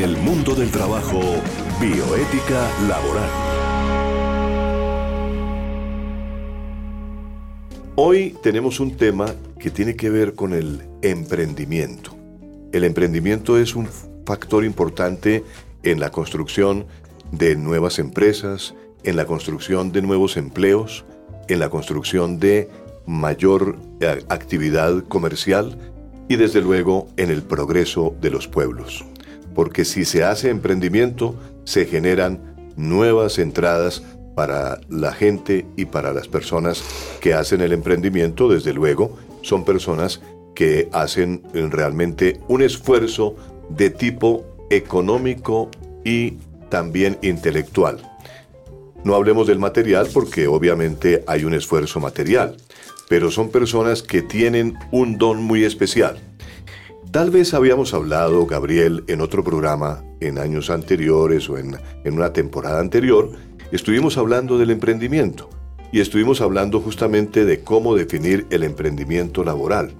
En el mundo del trabajo, bioética laboral. Hoy tenemos un tema que tiene que ver con el emprendimiento. El emprendimiento es un factor importante en la construcción de nuevas empresas, en la construcción de nuevos empleos, en la construcción de mayor eh, actividad comercial y desde luego en el progreso de los pueblos. Porque si se hace emprendimiento, se generan nuevas entradas para la gente y para las personas que hacen el emprendimiento, desde luego, son personas que hacen realmente un esfuerzo de tipo económico y también intelectual. No hablemos del material porque obviamente hay un esfuerzo material, pero son personas que tienen un don muy especial. Tal vez habíamos hablado, Gabriel, en otro programa, en años anteriores o en, en una temporada anterior, estuvimos hablando del emprendimiento y estuvimos hablando justamente de cómo definir el emprendimiento laboral.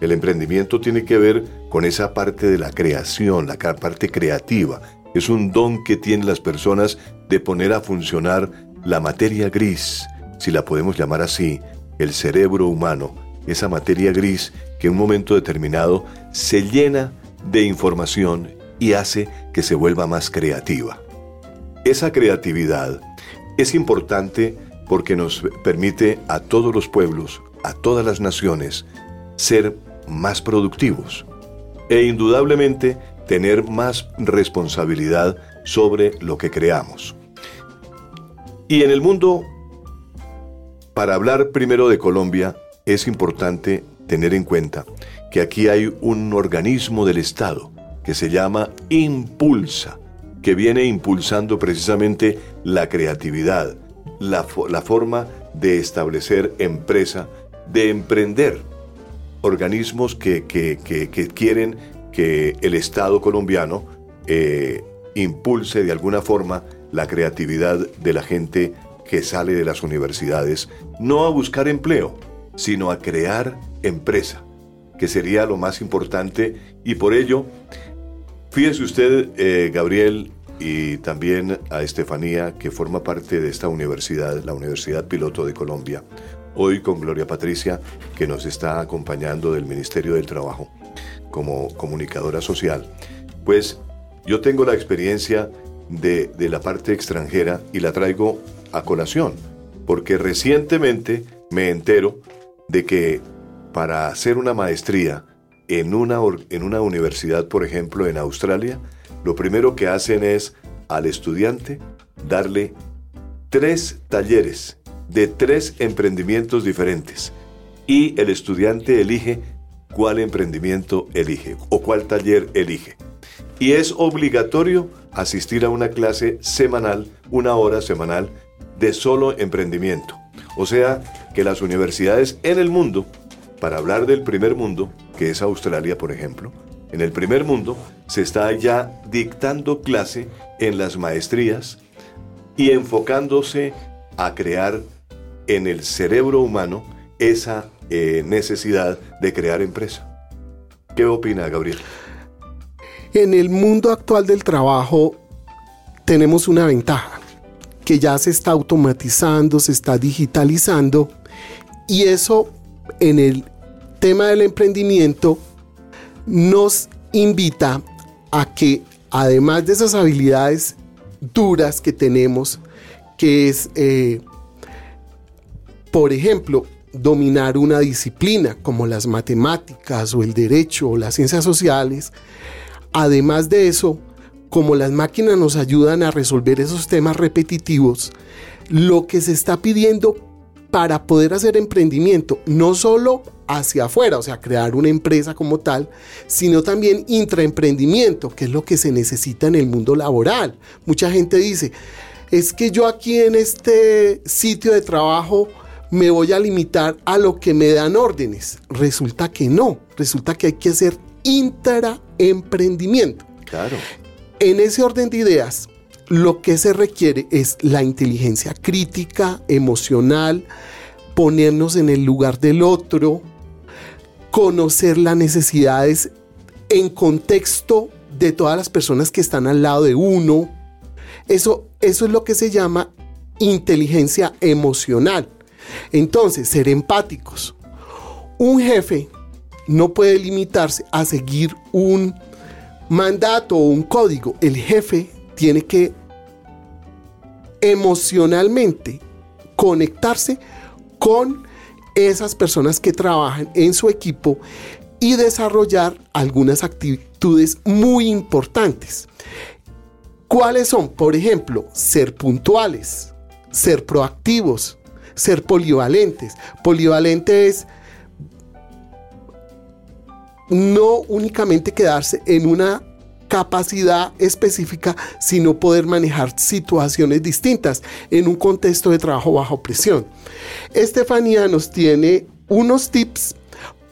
El emprendimiento tiene que ver con esa parte de la creación, la parte creativa. Es un don que tienen las personas de poner a funcionar la materia gris, si la podemos llamar así, el cerebro humano, esa materia gris que en un momento determinado se llena de información y hace que se vuelva más creativa. Esa creatividad es importante porque nos permite a todos los pueblos, a todas las naciones, ser más productivos e indudablemente tener más responsabilidad sobre lo que creamos. Y en el mundo, para hablar primero de Colombia, es importante tener en cuenta que aquí hay un organismo del Estado que se llama Impulsa, que viene impulsando precisamente la creatividad, la, la forma de establecer empresa, de emprender organismos que, quieren que el Estado colombiano eh, impulse de alguna forma la creatividad de la gente que sale de las universidades, no a buscar empleo, sino a crear empresa, que sería lo más importante y por ello, fíjese usted, eh, Gabriel, y también a Estefanía, que forma parte de esta universidad, la Universidad Piloto de Colombia, hoy con Gloria Patricia, que nos está acompañando del Ministerio del Trabajo como comunicadora social. Pues yo tengo la experiencia de, la parte extranjera y la traigo a colación, porque recientemente me entero de que para hacer una maestría en una, en una universidad, por ejemplo, en Australia, lo primero que hacen es al estudiante darle tres talleres de tres emprendimientos diferentes y el estudiante elige cuál emprendimiento elige o cuál taller elige. Y es obligatorio asistir a una clase semanal, una hora semanal, de solo emprendimiento. O sea, que las universidades en el mundo, para hablar del primer mundo, que es Australia, por ejemplo, en el primer mundo se está ya dictando clase en las maestrías y enfocándose a crear en el cerebro humano esa eh, necesidad de crear empresa. ¿Qué opina Gabriel? En el mundo actual del trabajo tenemos una ventaja, que ya se está automatizando, se está digitalizando y eso en el tema del emprendimiento nos invita a que además de esas habilidades duras que tenemos, que es eh, por ejemplo, dominar una disciplina como las matemáticas o el derecho o las ciencias sociales, además de eso, como las máquinas nos ayudan a resolver esos temas repetitivos, lo que se está pidiendo para poder hacer emprendimiento, no solo hacia afuera, o sea, crear una empresa como tal, sino también intraemprendimiento, que es lo que se necesita en el mundo laboral. Mucha gente dice, es que yo aquí en este sitio de trabajo, me voy a limitar a lo que me dan órdenes. Resulta que no, resulta que hay que hacer intraemprendimiento. Claro. En ese orden de ideas, lo que se requiere es la inteligencia crítica, emocional, ponernos en el lugar del otro, conocer las necesidades en contexto de todas las personas que están al lado de uno. Eso, eso es lo que se llama inteligencia emocional. Entonces, ser empáticos. Un jefe no puede limitarse a seguir un mandato o un código. El jefe tiene que emocionalmente conectarse con esas personas que trabajan en su equipo y desarrollar algunas actitudes muy importantes. ¿Cuáles son? Por ejemplo, ser puntuales, ser proactivos, ser polivalentes. Polivalente es no únicamente quedarse en una capacidad específica, sino poder manejar situaciones distintas en un contexto de trabajo bajo presión. Estefanía nos tiene unos tips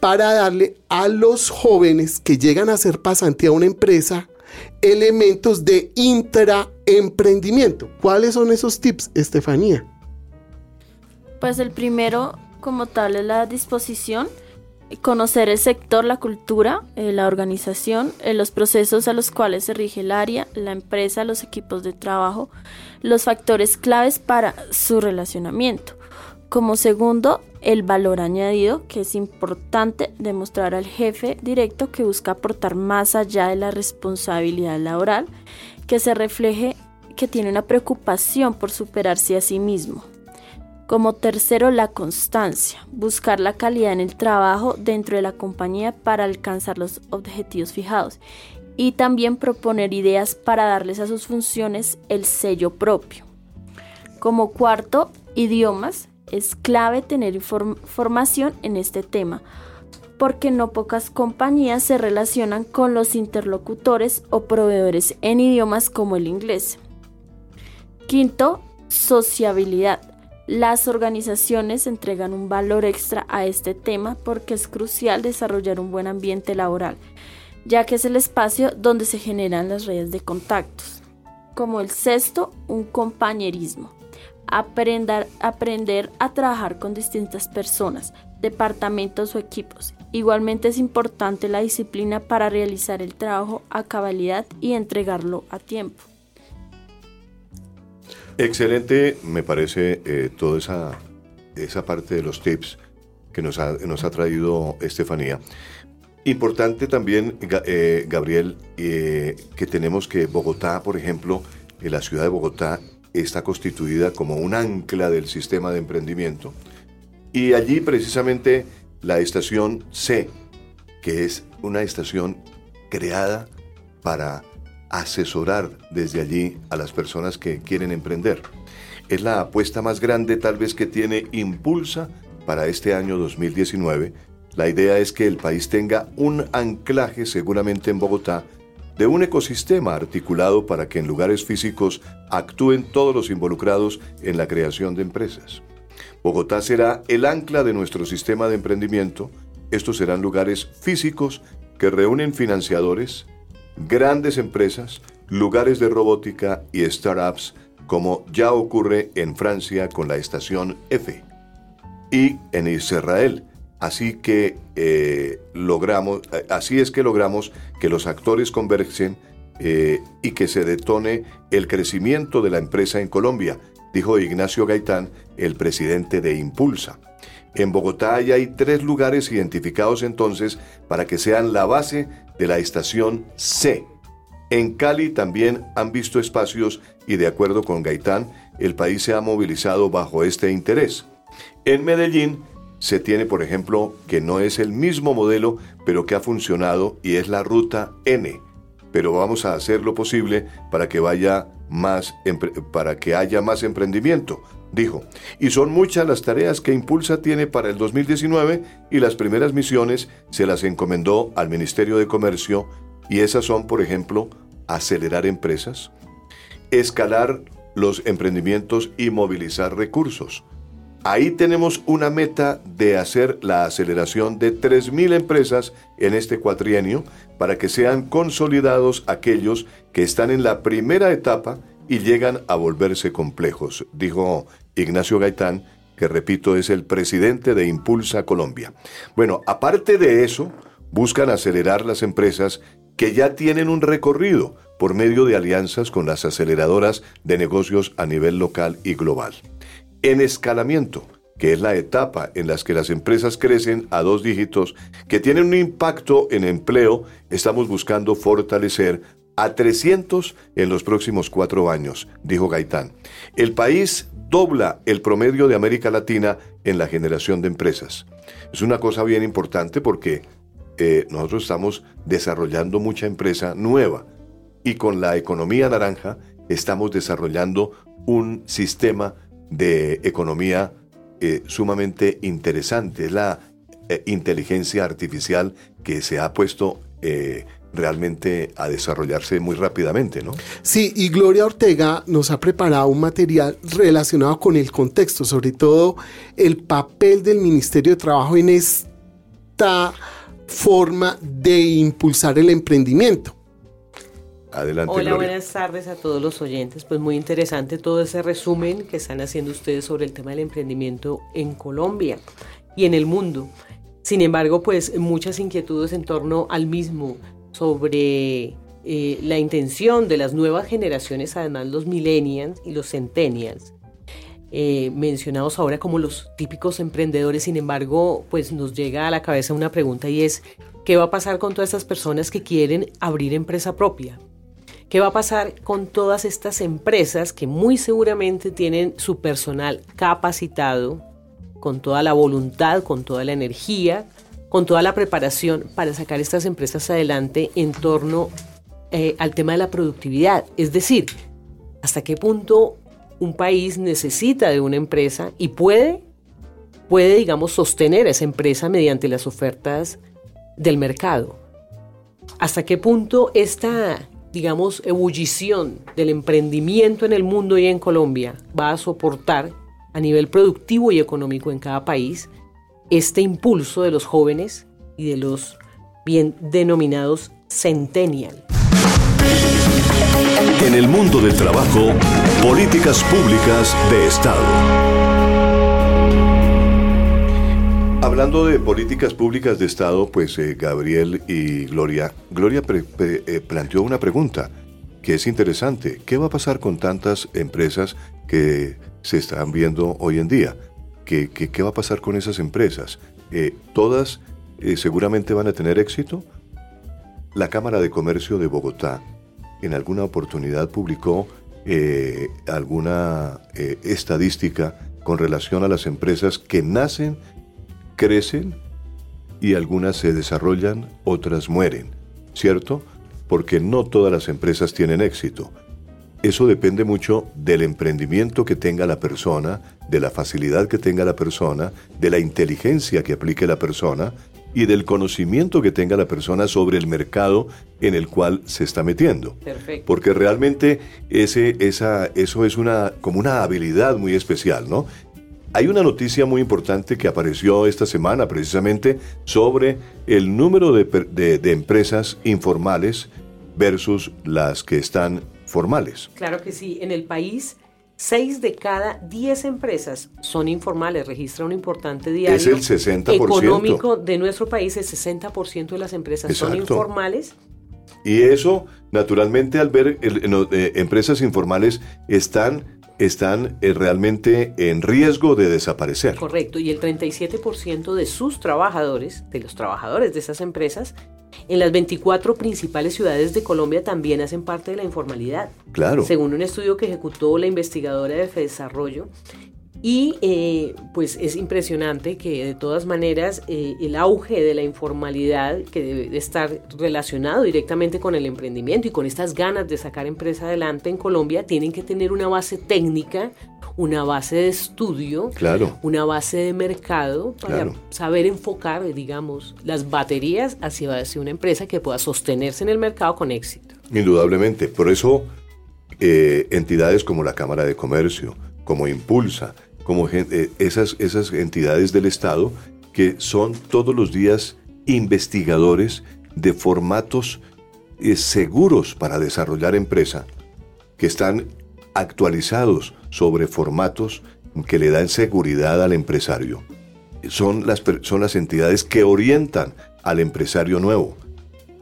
para darle a los jóvenes que llegan a ser pasantía a una empresa elementos de intraemprendimiento. ¿Cuáles son esos tips, Estefanía? Pues el primero, como tal, es la disposición conocer el sector, la cultura, eh, la organización, eh, los procesos a los cuales se rige el área, la empresa, los equipos de trabajo, los factores claves para su relacionamiento. Como segundo, el valor añadido, que es importante demostrar al jefe directo que busca aportar más allá de la responsabilidad laboral, que se refleje que tiene una preocupación por superarse a sí mismo. Como tercero, la constancia, buscar la calidad en el trabajo dentro de la compañía para alcanzar los objetivos fijados y también proponer ideas para darles a sus funciones el sello propio. Como cuarto, idiomas, es clave tener formación en este tema, porque no pocas compañías se relacionan con los interlocutores o proveedores en idiomas como el inglés. Quinto, sociabilidad las organizaciones entregan un valor extra a este tema porque es crucial desarrollar un buen ambiente laboral, ya que es el espacio donde se generan las redes de contactos. Como el sexto, un compañerismo. Aprender, aprender a trabajar con distintas personas, departamentos o equipos. Igualmente es importante la disciplina para realizar el trabajo a cabalidad y entregarlo a tiempo. Excelente, me parece eh, toda esa, esa parte de los tips que nos ha, nos ha traído Estefanía. Importante también, eh, Gabriel, eh, que tenemos que Bogotá, por ejemplo, la ciudad de Bogotá está constituida como un ancla del sistema de emprendimiento. Y allí precisamente la estación C, que es una estación creada para asesorar desde allí a las personas que quieren emprender. Es la apuesta más grande tal vez que tiene Impulsa para este año 2019. La idea es que el país tenga un anclaje seguramente en Bogotá de un ecosistema articulado para que en lugares físicos actúen todos los involucrados en la creación de empresas. Bogotá será el ancla de nuestro sistema de emprendimiento. Estos serán lugares físicos que reúnen financiadores, grandes empresas, lugares de robótica y startups, como ya ocurre en Francia con la estación F y en Israel. Así que eh, logramos, eh, así es que logramos que los actores convergen eh, y que se detone el crecimiento de la empresa en Colombia, dijo Ignacio Gaitán, el presidente de Impulsa. En Bogotá ya hay tres lugares identificados entonces para que sean la base de la estación C. En Cali también han visto espacios y de acuerdo con Gaitán, el país se ha movilizado bajo este interés. En Medellín se tiene, por ejemplo, que no es el mismo modelo, pero que ha funcionado y es la ruta N. Pero vamos a hacer lo posible para que vaya más para que haya más emprendimiento, dijo. Y son muchas las tareas que Impulsa tiene para el 2019 y las primeras misiones se las encomendó al Ministerio de Comercio y esas son, por ejemplo, acelerar empresas, escalar los emprendimientos y movilizar recursos. Ahí tenemos una meta de hacer la aceleración de 3.000 empresas en este cuatrienio para que sean consolidados aquellos que están en la primera etapa y llegan a volverse complejos, dijo Ignacio Gaitán, que repito es el presidente de Impulsa Colombia. Bueno, aparte de eso, buscan acelerar las empresas que ya tienen un recorrido por medio de alianzas con las aceleradoras de negocios a nivel local y global. En escalamiento, que es la etapa en la que las empresas crecen a dos dígitos, que tienen un impacto en empleo, estamos buscando fortalecer a 300 en los próximos cuatro años, dijo Gaitán. El país dobla el promedio de América Latina en la generación de empresas. Es una cosa bien importante porque eh, nosotros estamos desarrollando mucha empresa nueva y con la economía naranja estamos desarrollando un sistema de economía eh, sumamente interesante. Es la eh, inteligencia artificial que se ha puesto realmente a desarrollarse muy rápidamente, ¿no? Sí, y Gloria Ortega nos ha preparado un material relacionado con el contexto, sobre todo el papel del Ministerio de Trabajo en esta forma de impulsar el emprendimiento. Adelante. Hola, buenas tardes a todos los oyentes. Pues muy interesante todo ese resumen que están haciendo ustedes sobre el tema del emprendimiento en Colombia y en el mundo. Sin embargo, pues muchas inquietudes en torno al mismo sobre eh, la intención de las nuevas generaciones, además los millennials y los centennials, eh, mencionados ahora como los típicos emprendedores, sin embargo, pues nos llega a la cabeza una pregunta y es, ¿qué va a pasar con todas estas personas que quieren abrir empresa propia? ¿Qué va a pasar con todas estas empresas que muy seguramente tienen su personal capacitado, con toda la voluntad, con toda la energía, con toda la preparación para sacar estas empresas adelante en torno eh, al tema de la productividad. Es decir, hasta qué punto un país necesita de una empresa y puede, puede, digamos, sostener a esa empresa mediante las ofertas del mercado. Hasta qué punto esta, digamos, ebullición del emprendimiento en el mundo y en Colombia va a soportar a nivel productivo y económico en cada país este impulso de los jóvenes y de los bien denominados centennial. En el mundo del trabajo, políticas públicas de Estado. Hablando de políticas públicas de Estado, pues eh, Gabriel y Gloria, Gloria eh, planteó una pregunta que es interesante. ¿Qué va a pasar con tantas empresas que se están viendo hoy en día? ¿Qué, qué, va a pasar con esas empresas? Eh, ¿Todas eh, seguramente van a tener éxito? La Cámara de Comercio de Bogotá en alguna oportunidad publicó eh, alguna estadística con relación a las empresas que nacen, crecen y algunas se desarrollan, otras mueren, ¿cierto? Porque no todas las empresas tienen éxito eso depende mucho del emprendimiento que tenga la persona, de la facilidad que tenga la persona, de la inteligencia que aplique la persona y del conocimiento que tenga la persona sobre el mercado en el cual se está metiendo. Perfecto. Porque realmente ese, esa, eso es una, como una habilidad muy especial, ¿no? Hay una noticia muy importante que apareció esta semana precisamente sobre el número de, de, de empresas informales versus las que están formales. Claro que sí. En el país, 6 de cada 10 empresas son informales, registra un importante diario. Es el 60%. Económico de nuestro país, el 60% de las empresas son informales. Y eso, naturalmente, al ver eh, empresas informales, están están eh, realmente en riesgo de desaparecer. Correcto, y el 37% de sus trabajadores, de los trabajadores de esas empresas, en las 24 principales ciudades de Colombia también hacen parte de la informalidad. Claro. Según un estudio que ejecutó la investigadora de Desarrollo, y eh, pues es impresionante que de todas maneras eh, el auge de la informalidad que debe estar relacionado directamente con el emprendimiento y con estas ganas de sacar empresa adelante en Colombia tienen que tener una base técnica, una base de estudio, claro. una base de mercado para saber enfocar, digamos, las baterías hacia, hacia, una empresa que pueda sostenerse en el mercado con éxito. Indudablemente, por eso eh, entidades como la Cámara de Comercio, como Impulsa, como eh, esas, esas entidades del Estado que son todos los días investigadores de formatos eh, seguros para desarrollar empresa, que están actualizados sobre formatos que le dan seguridad al empresario. Son las, son las entidades que orientan al empresario nuevo.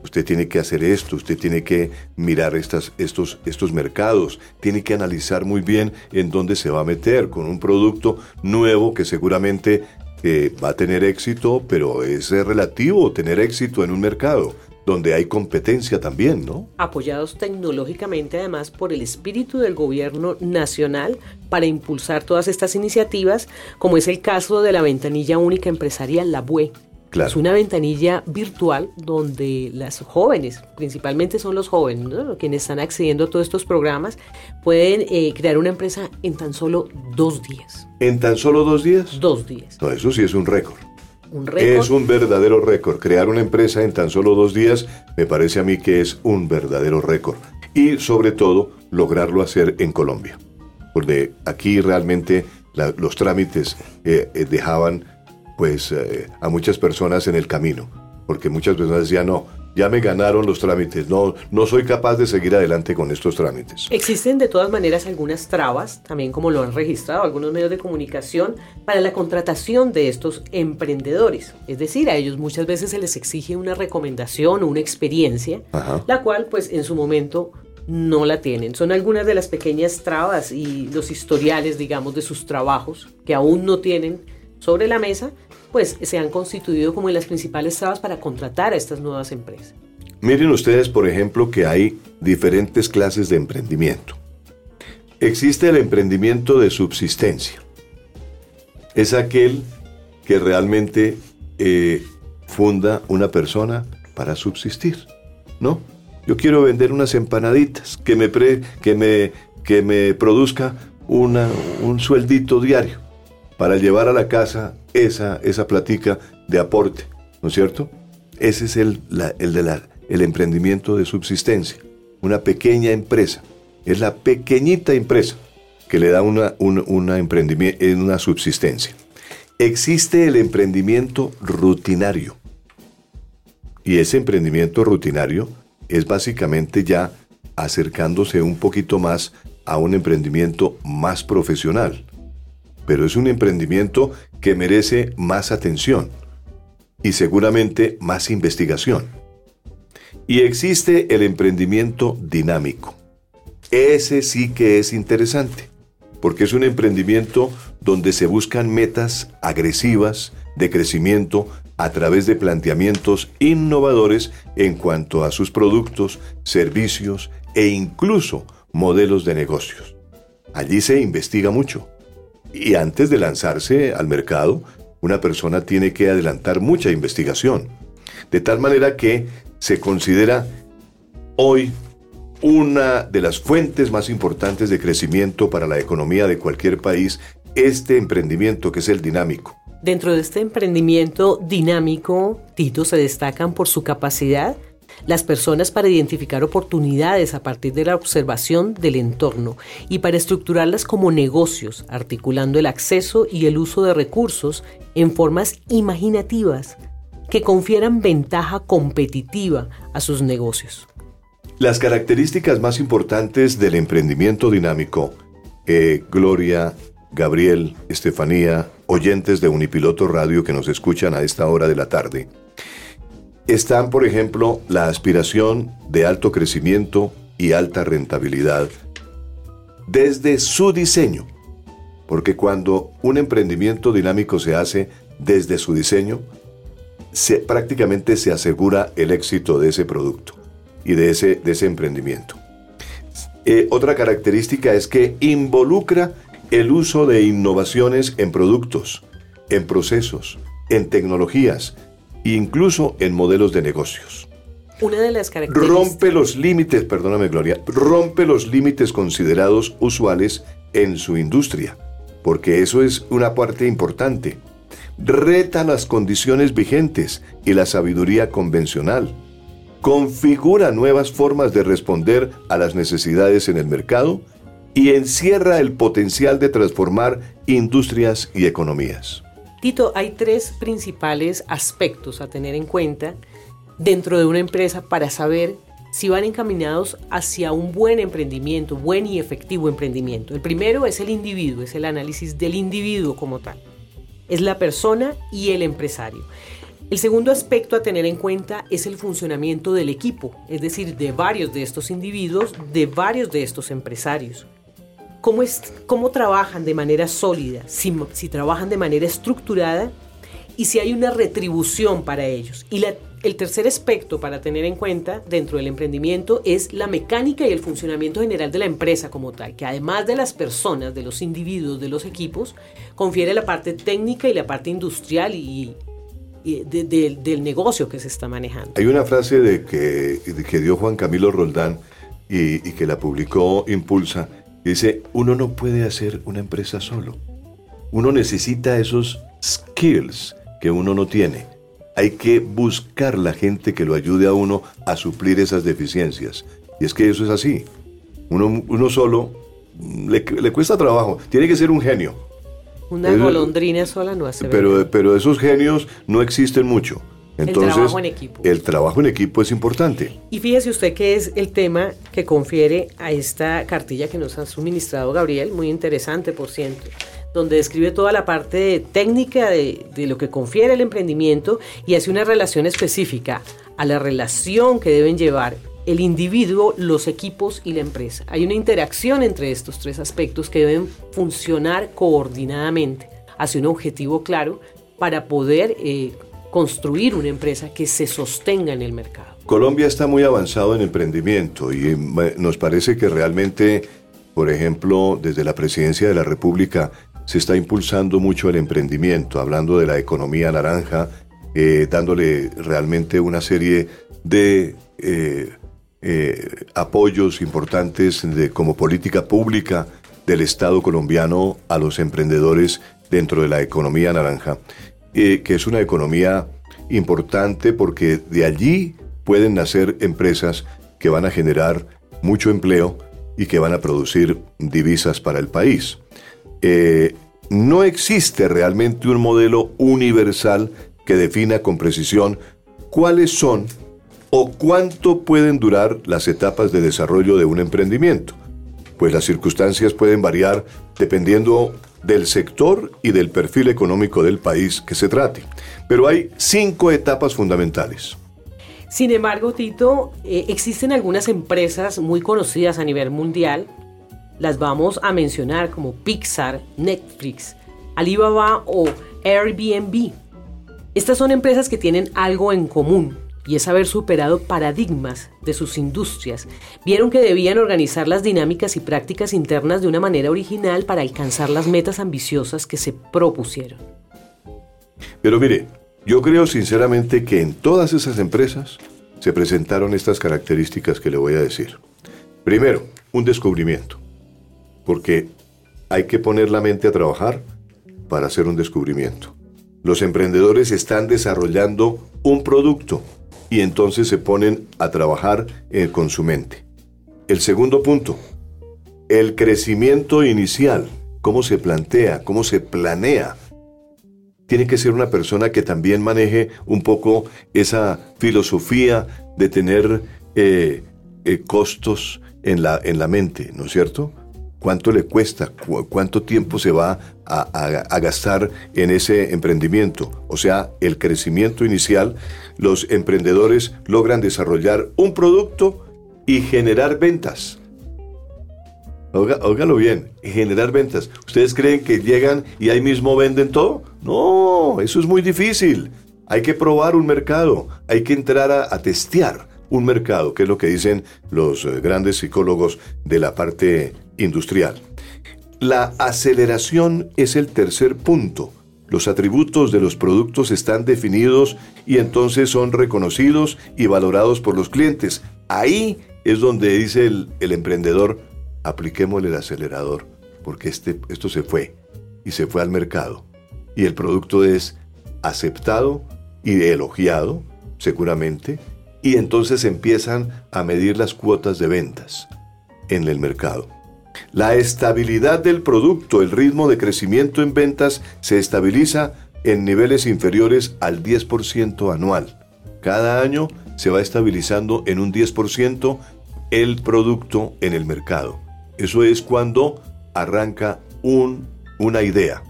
Usted tiene que hacer esto, usted tiene que mirar estos, estos mercados, tiene que analizar muy bien en dónde se va a meter con un producto nuevo que seguramente eh, va a tener éxito, pero es relativo tener éxito en un mercado donde hay competencia también, ¿no? Apoyados tecnológicamente además por el espíritu del gobierno nacional para impulsar todas estas iniciativas, como es el caso de la ventanilla única empresarial, la BUE. Es una ventanilla virtual donde las jóvenes, principalmente son los jóvenes, quienes están accediendo a todos estos programas, pueden eh, crear una empresa en tan solo dos días. ¿En tan solo dos días? Dos días. No, eso sí es un récord. Es un verdadero récord. Crear una empresa en tan solo dos días me parece a mí que es un verdadero récord. Y sobre todo, lograrlo hacer en Colombia. Porque aquí realmente los trámites eh, eh, dejaban pues eh, a muchas personas en el camino. Porque muchas personas decían, no, ya me ganaron los trámites, no, no soy capaz de seguir adelante con estos trámites. Existen de todas maneras algunas trabas, también como lo han registrado algunos medios de comunicación, para la contratación de estos emprendedores. Es decir, a ellos muchas veces se les exige una recomendación o una experiencia, la cual pues en su momento no la tienen. Son algunas de las pequeñas trabas y los historiales, digamos, de sus trabajos que aún no tienen sobre la mesa pues se han constituido como las principales trabas para contratar a estas nuevas empresas. Miren ustedes, por ejemplo, que hay diferentes clases de emprendimiento. Existe el emprendimiento de subsistencia. Es aquel que realmente eh, funda una persona para subsistir, ¿no? Yo quiero vender unas empanaditas que me, que me, que me produzca un sueldito diario para llevar a la casa esa, esa platica de aporte, ¿no es cierto? Ese es el, el, el emprendimiento de subsistencia, una pequeña empresa. Es la pequeñita empresa que le da una, una, emprendimiento, una subsistencia. Existe el emprendimiento rutinario. Y ese emprendimiento rutinario es básicamente ya acercándose un poquito más a un emprendimiento más profesional pero es un emprendimiento que merece más atención y seguramente más investigación. Y existe el emprendimiento dinámico. Ese sí que es interesante, porque es un emprendimiento donde se buscan metas agresivas de crecimiento a través de planteamientos innovadores en cuanto a sus productos, servicios e incluso modelos de negocios. Allí se investiga mucho y antes de lanzarse al mercado, una persona tiene que adelantar mucha investigación. De tal manera que se considera hoy una de las fuentes más importantes de crecimiento para la economía de cualquier país, este emprendimiento que es el dinámico. Dentro de este emprendimiento dinámico, Tito, se destacan por su capacidad las personas para identificar oportunidades a partir de la observación del entorno y para estructurarlas como negocios, articulando el acceso y el uso de recursos en formas imaginativas que confieran ventaja competitiva a sus negocios. Las características más importantes del emprendimiento dinámico, eh, Gloria, Gabriel, Estefanía, oyentes de Unipiloto Radio que nos escuchan a esta hora de la tarde, están, por ejemplo, la aspiración de alto crecimiento y alta rentabilidad desde su diseño. Porque cuando un emprendimiento dinámico se hace desde su diseño, se, prácticamente se asegura el éxito de ese producto y de ese, de emprendimiento. Eh, otra característica es que involucra el uso de innovaciones en productos, en procesos, en tecnologías, incluso en modelos de negocios. Una de las características... Rompe los límites, perdóname Gloria, rompe los límites considerados usuales en su industria, porque eso es una parte importante. Reta las condiciones vigentes y la sabiduría convencional. Configura nuevas formas de responder a las necesidades en el mercado y encierra el potencial de transformar industrias y economías. Tito, hay tres principales aspectos a tener en cuenta dentro de una empresa para saber si van encaminados hacia un buen emprendimiento, buen y efectivo emprendimiento. El primero es el individuo, es el análisis del individuo como tal. Es la persona y el empresario. El segundo aspecto a tener en cuenta es el funcionamiento del equipo, es decir, de varios de estos individuos, de varios de estos empresarios. ¿Cómo, es, cómo trabajan de manera sólida? Si, trabajan de manera estructurada y si hay una retribución para ellos. Y el tercer aspecto para tener en cuenta dentro del emprendimiento es la mecánica y el funcionamiento general de la empresa como tal, que además de las personas, de los individuos, de los equipos, confiere la parte técnica y la parte industrial y, del negocio que se está manejando. Hay una frase de que, que dio Juan Camilo Roldán y, y que la publicó Impulsa, dice, uno no puede hacer una empresa solo. Uno necesita esos skills, que uno no tiene. Hay que buscar la gente que lo ayude a uno a suplir esas deficiencias. Y es que eso es así. Uno, uno solo mm, le, cuesta trabajo. Tiene que ser un genio. Una golondrina sola no hace pero, pero esos genios no existen mucho. Entonces, el trabajo en equipo. El trabajo en equipo es importante. Y fíjese usted que es el tema que confiere a esta cartilla que nos ha suministrado Gabriel, muy interesante por ciento donde describe toda la parte técnica de, lo que confiere el emprendimiento y hace una relación específica a la relación que deben llevar el individuo, los equipos y la empresa. Hay una interacción entre estos tres aspectos que deben funcionar coordinadamente hacia un objetivo claro para poder eh, construir una empresa que se sostenga en el mercado. Colombia está muy avanzado en emprendimiento y eh, nos parece que realmente, por ejemplo, desde la presidencia de la República se está impulsando mucho el emprendimiento, hablando de la economía naranja, eh, dándole realmente una serie de eh, apoyos importantes como política pública del Estado colombiano a los emprendedores dentro de la economía naranja, que es una economía importante porque de allí pueden nacer empresas que van a generar mucho empleo y que van a producir divisas para el país. Eh, no existe realmente un modelo universal que defina con precisión cuáles son o cuánto pueden durar las etapas de desarrollo de un emprendimiento, pues las circunstancias pueden variar dependiendo del sector y del perfil económico del país que se trate. Pero hay cinco etapas fundamentales. Sin embargo, Tito, eh, existen algunas empresas muy conocidas a nivel mundial las vamos a mencionar como Pixar, Netflix, Alibaba o Airbnb. Estas son empresas que tienen algo en común y es haber superado paradigmas de sus industrias. Vieron que debían organizar las dinámicas y prácticas internas de una manera original para alcanzar las metas ambiciosas que se propusieron. Pero mire, yo creo sinceramente que en todas esas empresas se presentaron estas características que le voy a decir. Primero, un descubrimiento porque hay que poner la mente a trabajar para hacer un descubrimiento. Los emprendedores están desarrollando un producto y entonces se ponen a trabajar con su mente. El segundo punto, el crecimiento inicial, cómo se plantea, cómo se planea. Tiene que ser una persona que también maneje un poco esa filosofía de tener eh, eh, costos en la, en la mente, ¿no es cierto? Cuánto le cuesta, cuánto tiempo se va a, gastar en ese emprendimiento. O sea, el crecimiento inicial, los emprendedores logran desarrollar un producto y generar ventas. Ógalo bien, generar ventas. ¿Ustedes creen que llegan y ahí mismo venden todo? No, eso es muy difícil. Hay que probar un mercado, hay que entrar a, a testear un mercado, que es lo que dicen los eh, grandes psicólogos de la parte industrial. La aceleración es el tercer punto. Los atributos de los productos están definidos y entonces son reconocidos y valorados por los clientes. Ahí es donde dice el, emprendedor, apliquémosle el acelerador, porque este, esto se fue y se fue al mercado. Y el producto es aceptado y elogiado, seguramente, y entonces empiezan a medir las cuotas de ventas en el mercado. La estabilidad del producto, el ritmo de crecimiento en ventas se estabiliza en niveles inferiores al 10% anual. Cada año se va estabilizando en un 10% el producto en el mercado. Eso es cuando arranca un, una idea.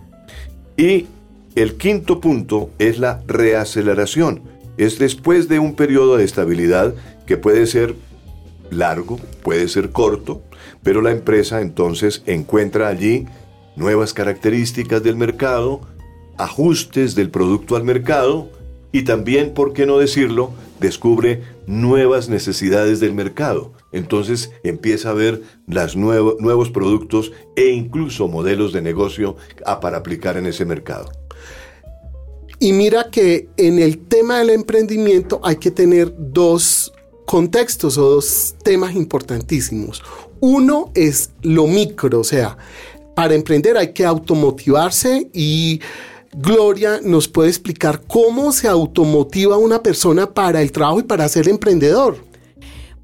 Y El quinto punto es la reaceleración. Es después de un periodo de estabilidad que puede ser largo, puede ser corto, pero la empresa entonces encuentra allí nuevas características del mercado, ajustes del producto al mercado y también, por qué no decirlo, descubre nuevas necesidades del mercado. Entonces empieza a ver nuevos productos e incluso modelos de negocio para aplicar en ese mercado. Y mira que en el tema del emprendimiento hay que tener dos contextos o dos temas importantísimos. Uno es lo micro, o sea, para emprender hay que automotivarse y Gloria nos puede explicar cómo se automotiva una persona para el trabajo y para ser emprendedor.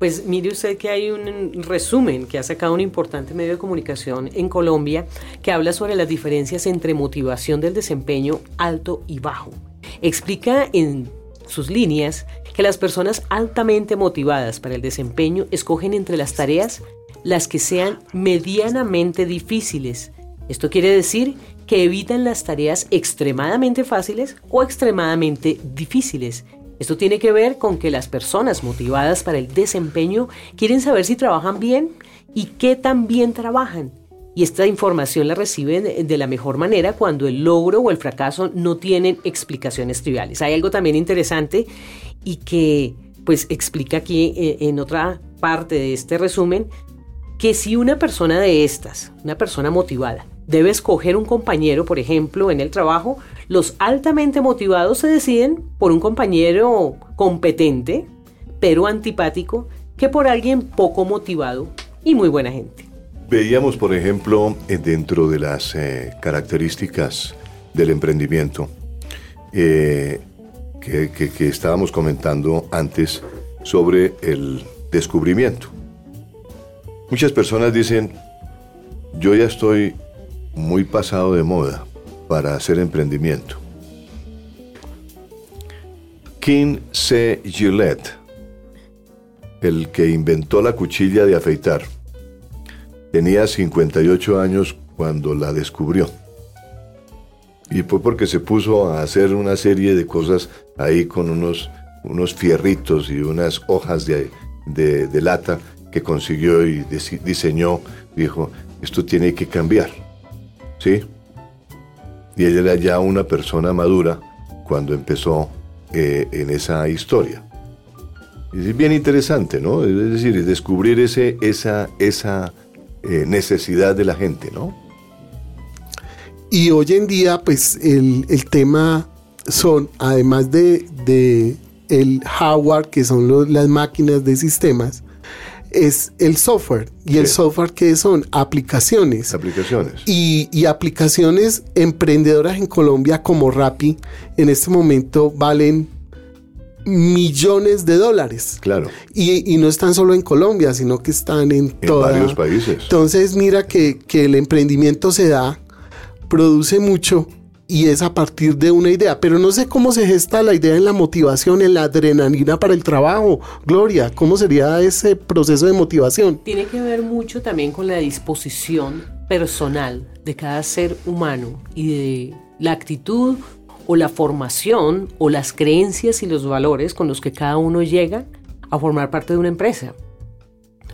Pues mire usted que hay un resumen que ha sacado un importante medio de comunicación en Colombia que habla sobre las diferencias entre motivación del desempeño alto y bajo. Explica en sus líneas que las personas altamente motivadas para el desempeño escogen entre las tareas las que sean medianamente difíciles. Esto quiere decir que evitan las tareas extremadamente fáciles o extremadamente difíciles. Esto tiene que ver con que las personas motivadas para el desempeño quieren saber si trabajan bien y qué tan bien trabajan. Y esta información la reciben de la mejor manera cuando el logro o el fracaso no tienen explicaciones triviales. Hay algo también interesante y que pues explica aquí eh, en otra parte de este resumen que si una persona de estas, una persona motivada, debe escoger un compañero, por ejemplo, en el trabajo, los altamente motivados se deciden por un compañero competente, pero antipático, que por alguien poco motivado y muy buena gente. Veíamos, por ejemplo, eh, dentro de las eh, características del emprendimiento eh, que, que estábamos comentando antes sobre el descubrimiento. Muchas personas dicen, yo ya estoy muy pasado de moda para hacer emprendimiento. King C. Gillette, el que inventó la cuchilla de afeitar, tenía 58 años cuando la descubrió. Y fue porque se puso a hacer una serie de cosas ahí con unos, unos fierritos y unas hojas de, de lata que consiguió y diseñó. Dijo, esto tiene que cambiar. ¿sí? Y ella era ya una persona madura cuando empezó eh, en esa historia. es bien interesante, ¿no? Es decir, descubrir ese, esa, esa eh, necesidad de la gente, ¿no? Y hoy en día, pues el, tema son, además de, de el hardware, que son las máquinas de sistemas, es el software. ¿Y el software que son? Aplicaciones. Aplicaciones. Y, aplicaciones emprendedoras en Colombia como Rappi en este momento valen millones de dólares. Claro. Y, no están solo en Colombia, sino que están en, en varios países. Entonces mira que, que el emprendimiento se da, produce mucho y es a partir de una idea. Pero no sé cómo se gesta la idea en la motivación, en la adrenalina para el trabajo. Gloria, ¿cómo sería ese proceso de motivación? Tiene que ver mucho también con la disposición personal de cada ser humano y de la actitud o la formación o las creencias y los valores con los que cada uno llega a formar parte de una empresa.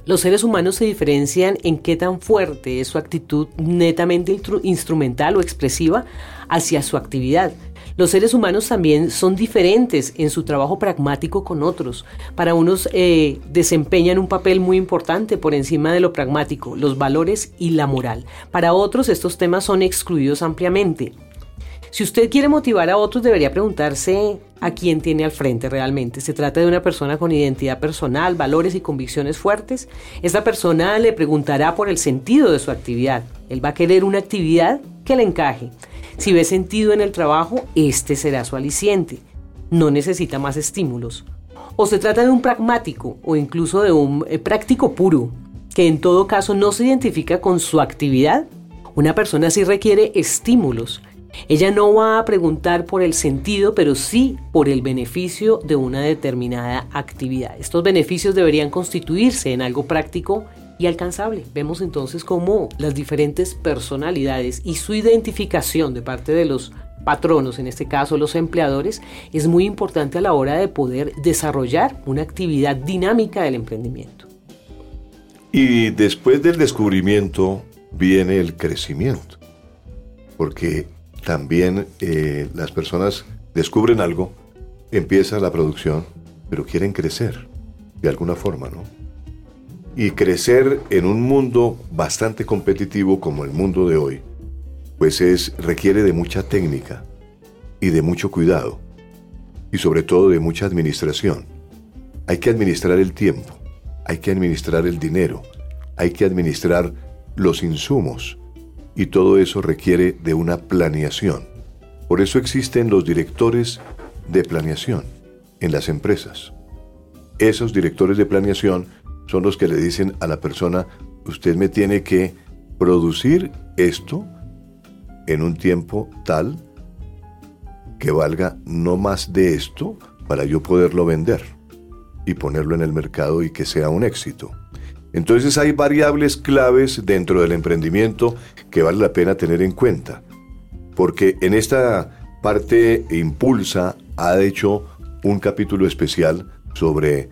Los seres humanos se diferencian en qué tan fuerte es su actitud netamente instrumental o expresiva hacia su actividad. Los seres humanos también son diferentes en su trabajo pragmático con otros. Para unos eh, desempeñan un papel muy importante por encima de lo pragmático, los valores y la moral. Para otros estos temas son excluidos ampliamente. Si usted quiere motivar a otros, debería preguntarse a quién tiene al frente realmente. ¿Se trata de una persona con identidad personal, valores y convicciones fuertes? Esta persona le preguntará por el sentido de su actividad. Él va a querer una actividad que le encaje. Si ve sentido en el trabajo, este será su aliciente. No necesita más estímulos. O se trata de un pragmático o incluso de un eh, práctico puro, que en todo caso no se identifica con su actividad. Una persona sí requiere estímulos ella no va a preguntar por el sentido, pero sí por el beneficio de una determinada actividad. Estos beneficios deberían constituirse en algo práctico y alcanzable. Vemos entonces cómo las diferentes personalidades y su identificación de parte de los patronos, en este caso los empleadores, es muy importante a la hora de poder desarrollar una actividad dinámica del emprendimiento. Y después del descubrimiento viene el crecimiento, porque también eh, las personas descubren algo, empieza la producción, pero quieren crecer de alguna forma, ¿no? Y crecer en un mundo bastante competitivo como el mundo de hoy, pues es, requiere de mucha técnica y de mucho cuidado y sobre todo de mucha administración. Hay que administrar el tiempo, hay que administrar el dinero, hay que administrar los insumos y todo eso requiere de una planeación. Por eso existen los directores de planeación en las empresas. Esos directores de planeación son los que le dicen a la persona, usted me tiene que producir esto en un tiempo tal que valga no más de esto para yo poderlo vender y ponerlo en el mercado y que sea un éxito. Entonces hay variables claves dentro del emprendimiento que vale la pena tener en cuenta, porque en esta parte Impulsa ha hecho un capítulo especial sobre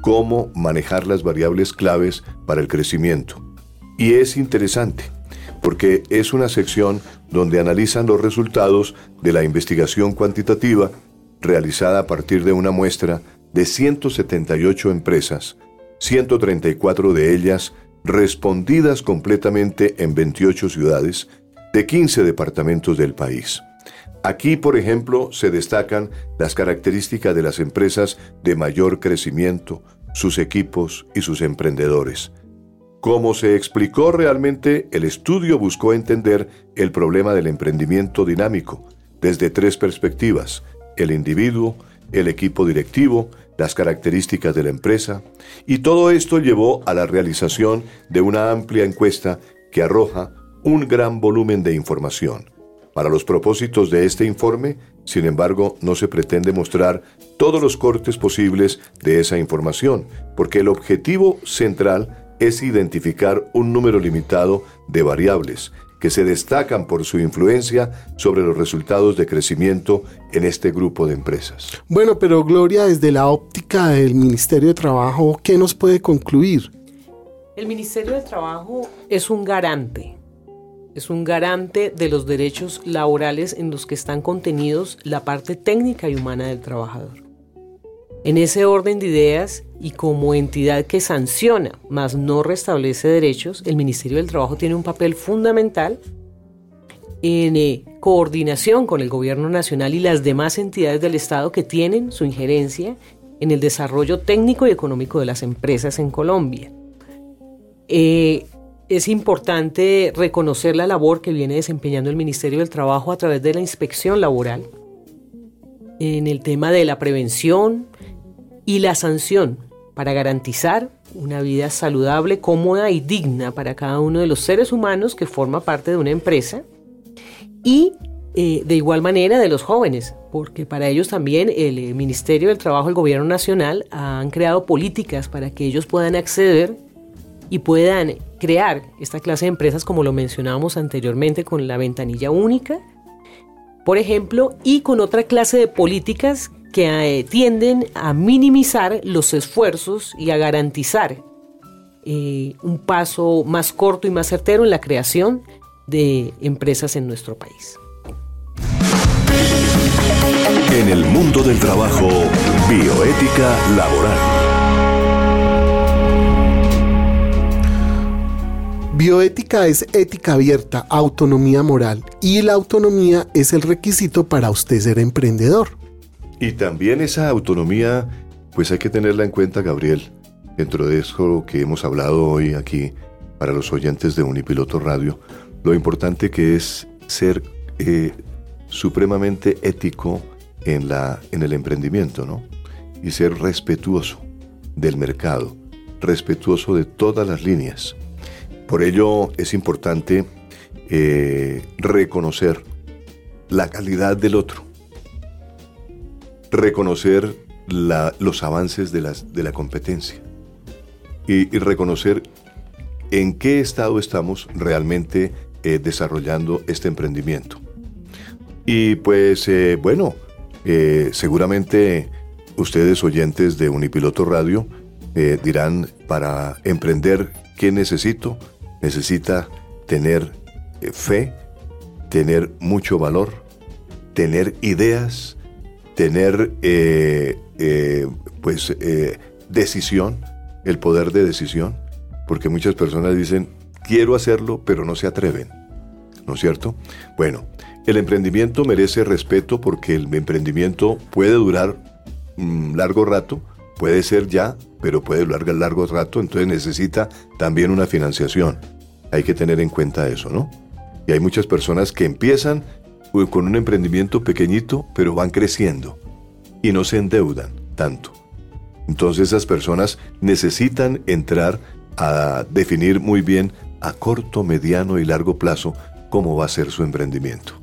cómo manejar las variables claves para el crecimiento. Y es interesante, porque es una sección donde analizan los resultados de la investigación cuantitativa realizada a partir de una muestra de 178 empresas, 134 de ellas respondidas completamente en 28 ciudades de 15 departamentos del país. Aquí, por ejemplo, se destacan las características de las empresas de mayor crecimiento, sus equipos y sus emprendedores. Como se explicó realmente, el estudio buscó entender el problema del emprendimiento dinámico desde tres perspectivas, el individuo, el equipo directivo, las características de la empresa, y todo esto llevó a la realización de una amplia encuesta que arroja un gran volumen de información. Para los propósitos de este informe, sin embargo, no se pretende mostrar todos los cortes posibles de esa información, porque el objetivo central es identificar un número limitado de variables que se destacan por su influencia sobre los resultados de crecimiento en este grupo de empresas. Bueno, pero Gloria, desde la óptica del Ministerio de Trabajo, ¿qué nos puede concluir? El Ministerio de Trabajo es un garante es un garante de los derechos laborales en los que están contenidos la parte técnica y humana del trabajador. En ese orden de ideas y como entidad que sanciona, mas no restablece derechos, el Ministerio del Trabajo tiene un papel fundamental en eh, coordinación con el Gobierno Nacional y las demás entidades del Estado que tienen su injerencia en el desarrollo técnico y económico de las empresas en Colombia. Eh, es importante reconocer la labor que viene desempeñando el Ministerio del Trabajo a través de la inspección laboral en el tema de la prevención y la sanción para garantizar una vida saludable, cómoda y digna para cada uno de los seres humanos que forma parte de una empresa y eh, de igual manera de los jóvenes, porque para ellos también el eh, Ministerio del Trabajo, el Gobierno Nacional han creado políticas para que ellos puedan acceder y puedan crear esta clase de empresas como lo mencionábamos anteriormente con la ventanilla única, por ejemplo, y con otra clase de políticas que eh, tienden a minimizar los esfuerzos y a garantizar eh, un paso más corto y más certero en la creación de empresas en nuestro país. En el mundo del trabajo, bioética laboral. Bioética es ética abierta, autonomía moral y la autonomía es el requisito para usted ser emprendedor. Y también esa autonomía, pues hay que tenerla en cuenta, Gabriel, dentro de eso que hemos hablado hoy aquí para los oyentes de Unipiloto Radio, lo importante que es ser eh, supremamente ético en, la, en el emprendimiento, ¿no? Y ser respetuoso del mercado, respetuoso de todas las líneas por ello es importante eh, reconocer la calidad del otro, reconocer los avances de, la competencia y, reconocer en qué estado estamos realmente eh, desarrollando este emprendimiento. Y pues eh, bueno, seguramente ustedes oyentes de Unipiloto Radio dirán, para emprender, ¿qué necesito? Necesita tener fe, tener mucho valor, tener ideas, tener pues decisión, el poder de decisión, porque muchas personas dicen, quiero hacerlo, pero no se atreven, ¿no es cierto? Bueno, el emprendimiento merece respeto porque el emprendimiento puede durar un mm, largo rato, puede ser ya, pero puede durar largo rato, entonces necesita también una financiación. Hay que tener en cuenta eso, ¿no? Y hay muchas personas que empiezan con un emprendimiento pequeñito, pero van creciendo y no se endeudan tanto. Entonces esas personas necesitan entrar a definir muy bien a corto, mediano y largo plazo cómo va a ser su emprendimiento.